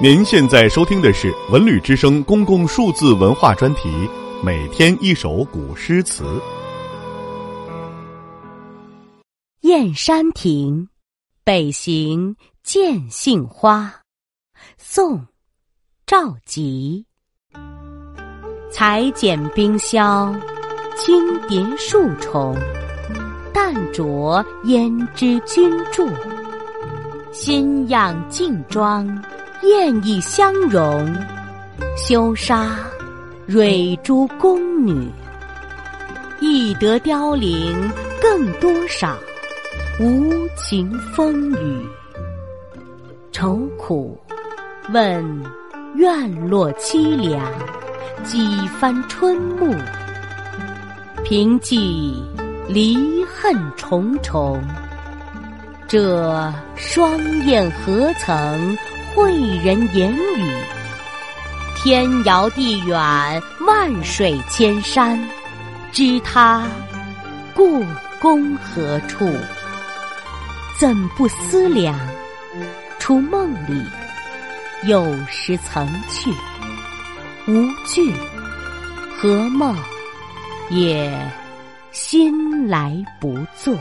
您现在收听的是《文旅之声》公共数字文化专题，每天一首古诗词。《燕山亭》北行见杏花，宋·赵佶。裁剪冰消，轻叠数重，淡酌胭脂君注。新样净妆。艳意相融，羞杀蕊珠宫女，易得凋零更多少？无情风雨，愁苦问院落凄凉，几番春暮，凭寄离恨重重。这双燕何曾？贵人言语，天遥地远，万水千山，知他故宫何处？怎不思量？出梦里，有时曾去，无惧，何梦也心来不作。